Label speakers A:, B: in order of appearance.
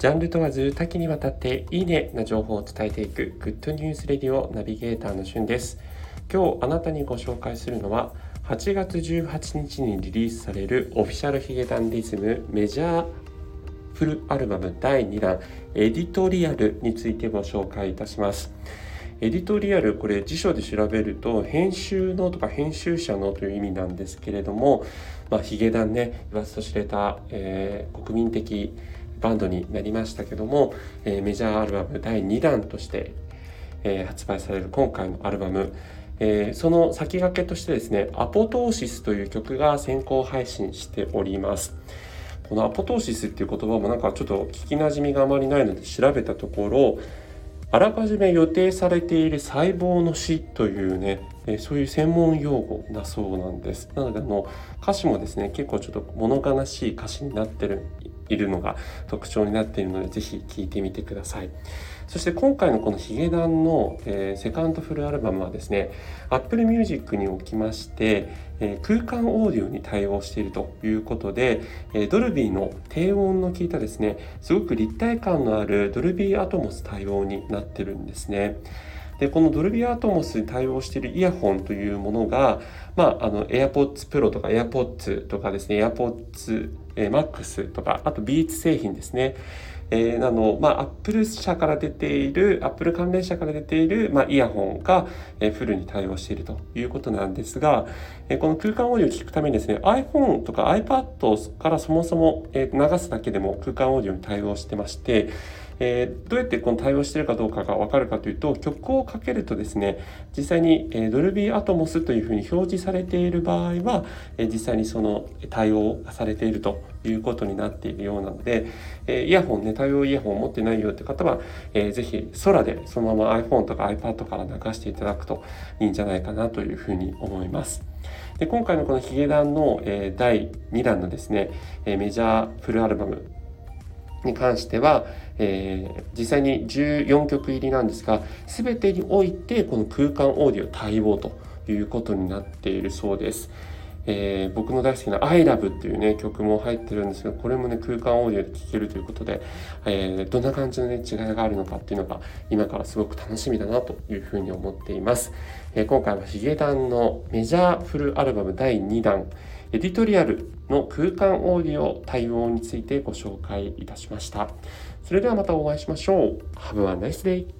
A: ジャンル問わず多岐にわたっていいねな情報を伝えていくグッドニュースレディオナビゲーターのしゅんです。今日あなたにご紹介するのは8月18日にリリースされるオフィシャルヒゲダンディズムメジャーフルアルバム第2弾エディトリアルについてご紹介いたします。エディトリアルこれ辞書で調べると編集のとか編集者のという意味なんですけれども、まあ、ヒゲダンね言わずと知れた、えー、国民的バンドになりましたけども、え、メジャーアルバム第2弾として、え、発売される今回のアルバム、えー、その先駆けとしてですね「アポトーシス」という曲が先行配信しております。このアポトーシスっていう言葉もなんかちょっと聞きなじみがあまりないので調べたところあらかじめ予定されている細胞の死というね、えそういう専門用語だそうなんです。なのであの歌詞もですね結構ちょっと物悲しい歌詞になってるいるのが特徴になっているので是非聴いてみてください。そして今回のこのヒゲダンの、えー、セカンドフルアルバムはですね Apple Music におきまして、えー、空間オーディオに対応しているということで、えー、ドルビーの低音の効いたですねすごく立体感のあるドルビーアトモス対応になってるんですね。でこのドルビーアトモスに対応しているイヤホンというものが、まあ、あの AirPods Pro とか AirPods とかですね AirPods Max とかあと Beats 製品ですね。えー、あの、まあ、アップル社から出ている、アップル関連社から出ている、まあ、イヤホンが、え、フルに対応しているということなんですが、え、この空間オーディオを聞くためにですね、iPhone とか iPad からそもそも、えー、流すだけでも空間オーディオに対応してまして、えー、どうやってこの対応しているかどうかが分かるかというと曲をかけるとですね実際に、えー、ドルビーアトモスというふうに表示されている場合は、えー、実際にその対応されているということになっているようなので、え、イヤホンね対応イヤホンを持ってないよって方は、えー、ぜひ空でそのまま iPhone とか iPad から流していただくといいんじゃないかなというふうに思います。で今回のこのヒゲダンの、え、第2弾のですね、え、メジャーフルアルバムに関しては、えー、実際に14曲入りなんですが全てにおいてこの空間オーディオ対応ということになっているそうです。えー、僕の大好きな「ILOVE」っていうね曲も入ってるんですがこれもね空間オーディオで聴けるということで、えー、どんな感じのね違いがあるのかっていうのが今からすごく楽しみだなというふうに思っています、えー、今回はヒゲダンのメジャーフルアルバム第2弾エディトリアルの空間オーディオ対応についてご紹介いたしました。それではまたお会いしましょう。Have a nice day!